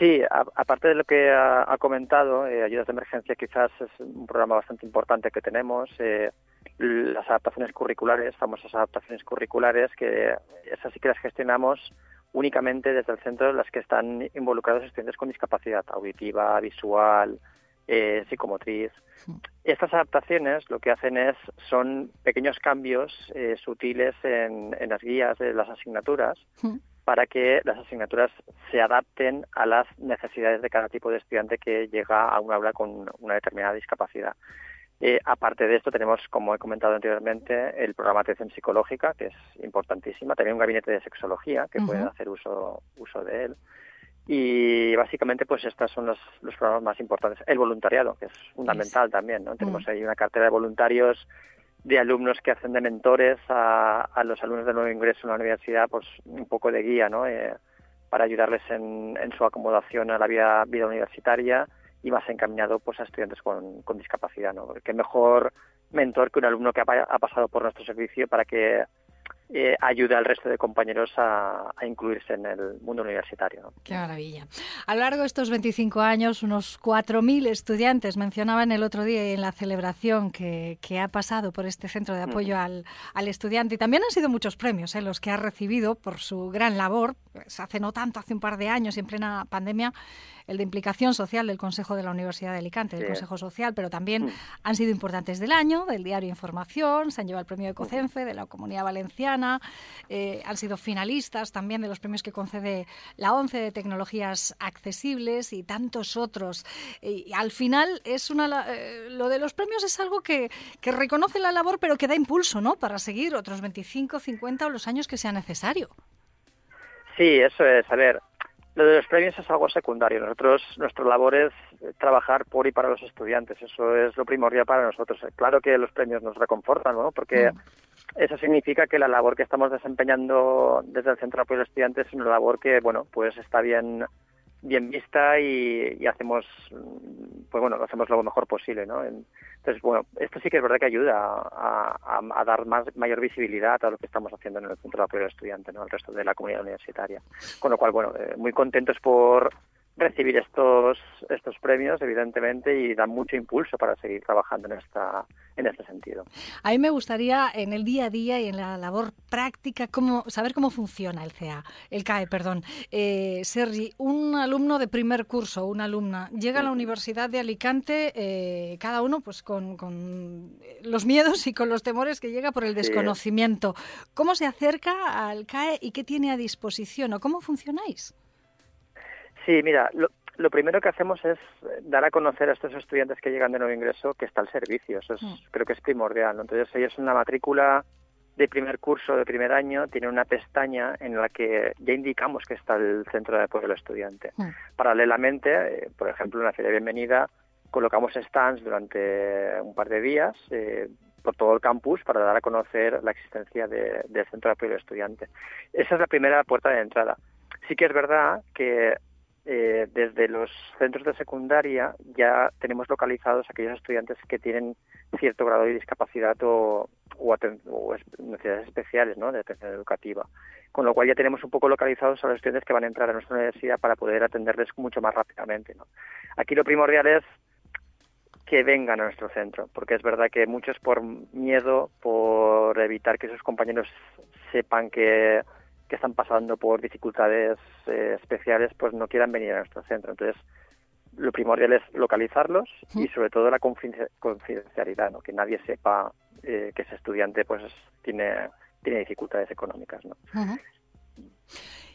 Sí, aparte de lo que ha, comentado, eh, Ayudas de Emergencia quizás es un programa bastante importante que tenemos. Eh, las adaptaciones curriculares, famosas adaptaciones curriculares, que esas sí que las gestionamos únicamente desde el centro las que están involucrados estudiantes con discapacidad auditiva, visual, eh, psicomotriz. Estas adaptaciones lo que hacen es son pequeños cambios sutiles en, en, las guías de las asignaturas para que las asignaturas se adapten a las necesidades de cada tipo de estudiante que llega a un aula con una determinada discapacidad. Eh, aparte de esto, tenemos, como he comentado anteriormente, el programa de atención psicológica, que es importantísima. También un gabinete de sexología, que pueden hacer uso, uso de él. Y básicamente, pues estos son los, los, programas más importantes. El voluntariado, que es fundamental también, ¿no? Tenemos ahí una cartera de voluntarios de alumnos que hacen de mentores a, a, los alumnos de nuevo ingreso en la universidad, pues un poco de guía, ¿no? Eh, para ayudarles en, en, su acomodación a la vida, vida universitaria y más encaminado pues a estudiantes con, con discapacidad, ¿no? Qué mejor mentor que un alumno que ha, ha, pasado por nuestro servicio para que eh, ayuda al resto de compañeros a, incluirse en el mundo universitario. Qué maravilla. A lo largo de estos 25 años, unos 4.000 estudiantes mencionaban el otro día en la celebración que, ha pasado por este centro de apoyo al, estudiante. Y también han sido muchos premios eh, los que ha recibido por su gran labor. Pues hace no tanto, hace un par de años, en plena pandemia, el de implicación social del Consejo de la Universidad de Alicante, del Consejo Social, pero también mm. han sido importantes del año, del diario Información, se han llevado el premio de COCENFE, de la Comunidad Valenciana, eh, han sido finalistas también de los premios que concede la ONCE de Tecnologías Accesibles y tantos otros. Y al final, es una, eh, lo de los premios es algo que, que reconoce la labor, pero que da impulso ¿no? para seguir otros 25, 50 o los años que sea necesario. Sí, eso es. A ver, lo de los premios es algo secundario. Nosotros, nuestra labor es trabajar por y para los estudiantes. Eso es lo primordial para nosotros. Claro que los premios nos reconfortan, ¿no? Porque mm. Eso significa que la labor que estamos desempeñando desde el Centro de Apoyo a los Estudiantes es una labor que, bueno, pues está bien bien vista y, hacemos, pues bueno, lo hacemos lo mejor posible, ¿no? Entonces, bueno, esto sí que es verdad que ayuda a, dar más mayor visibilidad a lo que estamos haciendo en el Centro de Apoyo al Estudiante, ¿no? Al resto de la comunidad universitaria. Con lo cual, bueno, eh, muy contentos por recibir estos estos premios evidentemente y dan mucho impulso para seguir trabajando en esta en este sentido. A mí me gustaría en el día a día y en la labor práctica cómo saber cómo funciona el CA, el CAE, perdón. Eh, Sergi, un alumno de primer curso, una alumna llega a la Universidad de Alicante, eh, cada uno pues con, con, los miedos y con los temores que llega por el desconocimiento. ¿Cómo se acerca al CAE y qué tiene a disposición o cómo funcionáis? Sí, mira, lo, primero que hacemos es dar a conocer a estos estudiantes que llegan de nuevo ingreso que está el servicio. Eso es, mm. creo que es primordial. Entonces, ellos en la matrícula de primer curso, de primer año, tienen una pestaña en la que ya indicamos que está el centro de apoyo al estudiante. Mm. Paralelamente, eh, por ejemplo, en la feria de bienvenida, colocamos stands durante un par de días eh, por todo el campus para dar a conocer la existencia del centro de apoyo al estudiante. Esa es la primera puerta de entrada. Sí que es verdad que eh, desde los centros de secundaria ya tenemos localizados aquellos estudiantes que tienen cierto grado de discapacidad o, o, necesidades especiales ¿no? de atención educativa. Con lo cual ya tenemos un poco localizados a los estudiantes que van a entrar a nuestra universidad para poder atenderles mucho más rápidamente. Aquí lo primordial es que vengan a nuestro centro, porque es verdad que muchos por miedo, por evitar que sus compañeros sepan que que están pasando por dificultades eh, especiales, pues no quieran venir a nuestro centro. Entonces, lo primordial es localizarlos y sobre todo la confidencialidad, ¿no? que nadie sepa eh, que ese estudiante pues tiene, tiene dificultades económicas. ¿no?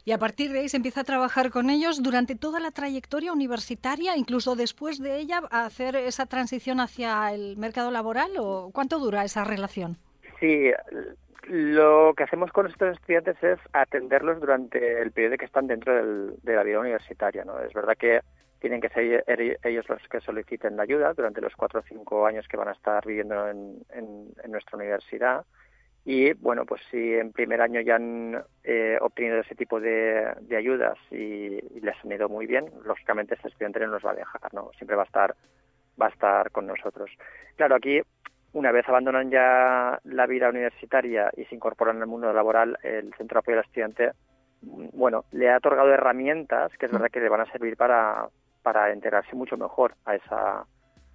Y a partir de ahí se empieza a trabajar con ellos durante toda la trayectoria universitaria, incluso después de ella, a hacer esa transición hacia el mercado laboral o cuánto dura esa relación. Sí, lo que hacemos con estos estudiantes es atenderlos durante el periodo que están dentro de la vida universitaria. ¿no? Es verdad que tienen que ser ellos los que soliciten la ayuda durante los cuatro o cinco años que van a estar viviendo en, nuestra universidad. Y bueno, pues si en primer año ya han eh, obtenido ese tipo de, ayudas y, les han ido muy bien, lógicamente ese estudiante no nos va a dejar, ¿no? Siempre va a estar va a estar con nosotros. Claro, aquí una vez abandonan ya la vida universitaria y se incorporan al mundo laboral, el Centro de Apoyo al Estudiante, bueno, le ha otorgado herramientas que es verdad que le van a servir para, para integrarse mucho mejor a esa,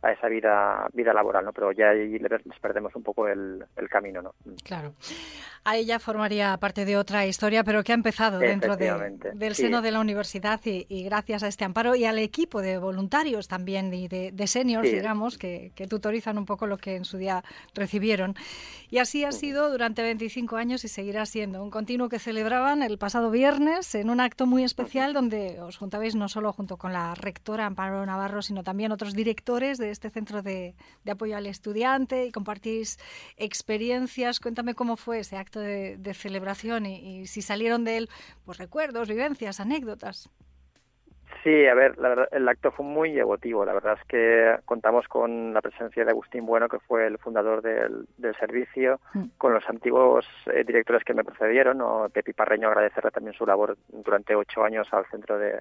a esa vida vida laboral, ¿no? Pero ya ahí les perdemos un poco el, el camino, ¿no? Claro. A ella formaría parte de otra historia, pero que ha empezado dentro del seno de la universidad y, gracias a este amparo y al equipo de voluntarios también y de, de seniors, digamos, que, que, tutorizan un poco lo que en su día recibieron. Y así ha sido durante 25 años y seguirá siendo un continuo que celebraban el pasado viernes en un acto muy especial donde os juntabais no solo junto con la rectora Amparo Navarro, sino también otros directores de este centro de, apoyo al estudiante y compartís experiencias. Cuéntame cómo fue ese acto de, celebración y, si salieron de él pues recuerdos, vivencias, anécdotas. Sí, a ver, la verdad, el acto fue muy emotivo. La verdad es que contamos con la presencia de Agustín Bueno, que fue el fundador del, servicio, mm. con los antiguos eh, directores que me precedieron, o Pepi Parreño, agradecerle también su labor durante ocho años al centro de,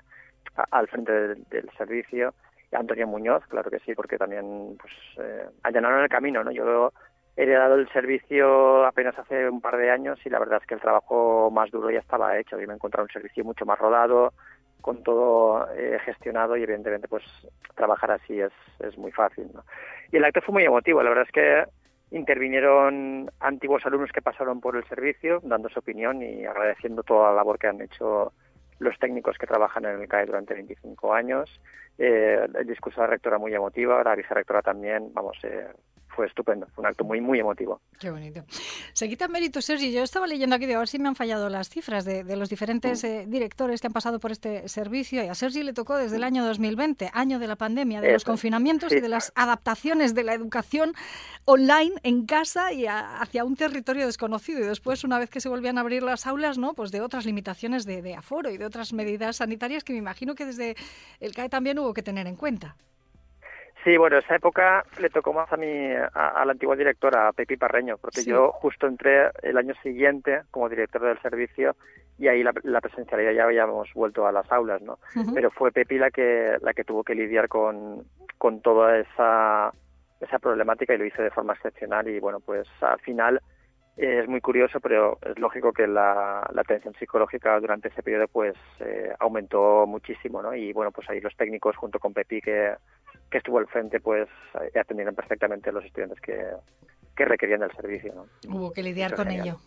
al frente del servicio Antonio Muñoz, claro que sí, porque también pues eh, allanaron el camino, ¿no? Yo he heredado el servicio apenas hace un par de años y la verdad es que el trabajo más duro ya estaba hecho. Y me he encontrado un servicio mucho más rodado, con todo eh, gestionado y evidentemente pues trabajar así es, es muy fácil. ¿no? Y el acto fue muy emotivo. La verdad es que intervinieron antiguos alumnos que pasaron por el servicio dando su opinión y agradeciendo toda la labor que han hecho los técnicos que trabajan en el CAE durante 25 años. Eh, el discurso de la rectora muy emotiva, la vicerrectora también, vamos, eh, fue estupendo, fue un acto muy, muy emotivo. Qué bonito. Se quita mérito, Sergi. Yo estaba leyendo aquí, de a ver si me han fallado las cifras de, de los diferentes eh, directores que han pasado por este servicio. Y a Sergi le tocó desde el año 2020, año de la pandemia, de los confinamientos sí. y de las adaptaciones de la educación online en casa y a- hacia un territorio desconocido. Y después, una vez que se volvían a abrir las aulas, ¿no? Pues de otras limitaciones de, de aforo y de otras medidas sanitarias que me imagino que desde el CAE también hubo que tener en cuenta. Sí, bueno, esa época le tocó más a mi, a, a la antigua directora, a Pepi Parreño, porque Sí. yo justo entré el año siguiente como director del servicio y ahí la, la presencialidad ya habíamos vuelto a las aulas, ¿no? Pero fue Pepi la que, la que tuvo que lidiar con, con toda esa, esa problemática y lo hizo de forma excepcional y bueno, pues al final es muy curioso, pero es lógico que la, la atención psicológica durante ese periodo pues eh, aumentó muchísimo, ¿no? Y bueno, pues ahí los técnicos junto con Pepi que, que estuvo al frente pues atendieron perfectamente a los estudiantes que, que requerían del servicio, ¿no? Hubo que lidiar con genial. ello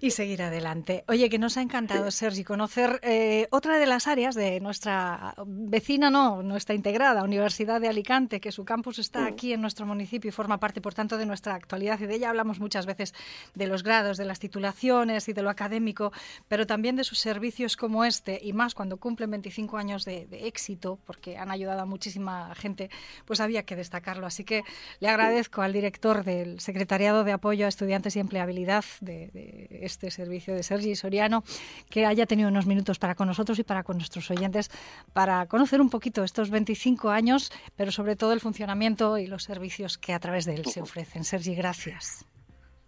y seguir adelante. Oye, que nos ha encantado, Sergi, conocer eh, otra de las áreas de nuestra vecina, no, nuestra integrada Universidad de Alicante, que su campus está aquí en nuestro municipio y forma parte, por tanto, de nuestra actualidad. Y de ella hablamos muchas veces de los grados, de las titulaciones y de lo académico, pero también de sus servicios como este, y más cuando cumplen 25 años de, de éxito, porque han ayudado a muchísima gente, pues había que destacarlo. Así que le agradezco al director del Secretariado de Apoyo a Estudiantes y Empleabilidad de, de este servicio de Sergi Soriano que haya tenido unos minutos para con nosotros y para con nuestros oyentes para conocer un poquito estos 25 años, pero sobre todo el funcionamiento y los servicios que a través de él se ofrecen. Sergi, gracias.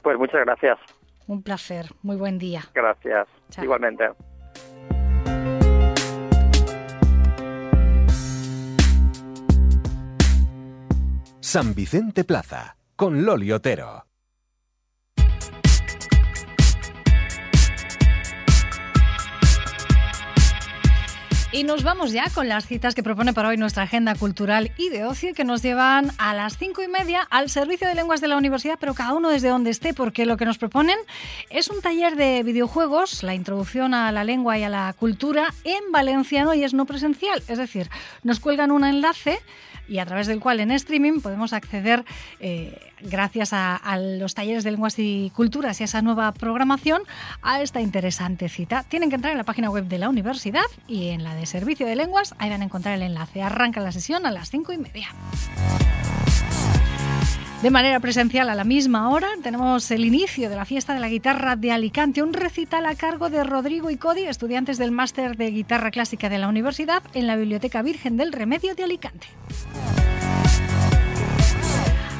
Pues muchas gracias. Un placer. Muy buen día. Gracias. Chao. Igualmente. San Vicente Plaza, con Loli Otero. Y nos vamos ya con las citas que propone para hoy nuestra agenda cultural y de ocio que nos llevan a las cinco y media al servicio de lenguas de la universidad, pero cada uno desde donde esté, porque lo que nos proponen es un taller de videojuegos, la introducción a la lengua y a la cultura en valenciano y es no presencial. Es decir, nos cuelgan un enlace y a través del cual en streaming podemos acceder, eh, gracias a, los talleres de lenguas y culturas y a esa nueva programación, a esta interesante cita. Tienen que entrar en la página web de la universidad y en la de servicio de lenguas, ahí van a encontrar el enlace. Arranca la sesión a las cinco y media. De manera presencial a la misma hora tenemos el inicio de la fiesta de la guitarra de Alicante, un recital a cargo de Rodrigo y Cody, estudiantes del máster de guitarra clásica de la universidad en la Biblioteca Virgen del Remedio de Alicante.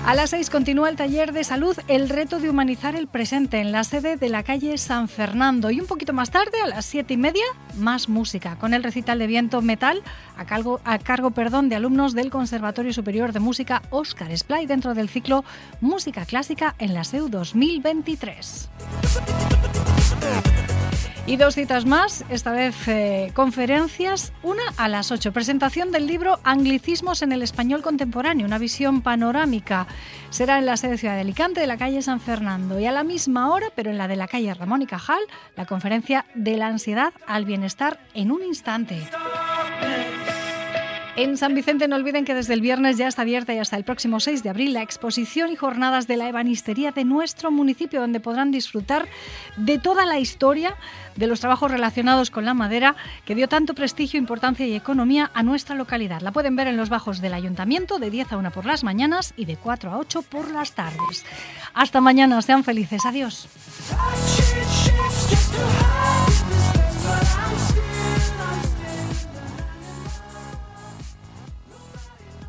A las 6 continúa el taller de salud El reto de humanizar el presente en la sede de la calle San Fernando. Y un poquito más tarde, a las 7 y media, más música, con el recital de viento metal a cargo, a cargo perdón, de alumnos del Conservatorio Superior de Música Oscar Splay dentro del ciclo Música Clásica en la SEU 2023. Y dos citas más, esta vez eh, conferencias. Una a las 8, presentación del libro Anglicismos en el Español Contemporáneo, una visión panorámica. Será en la sede de Ciudad de Alicante, de la calle San Fernando. Y a la misma hora, pero en la de la calle Ramón y Cajal, la conferencia de la ansiedad al bienestar en un instante. En San Vicente no olviden que desde el viernes ya está abierta y hasta el próximo 6 de abril la exposición y jornadas de la ebanistería de nuestro municipio donde podrán disfrutar de toda la historia de los trabajos relacionados con la madera que dio tanto prestigio, importancia y economía a nuestra localidad. La pueden ver en los bajos del ayuntamiento de 10 a 1 por las mañanas y de 4 a 8 por las tardes. Hasta mañana, sean felices. Adiós.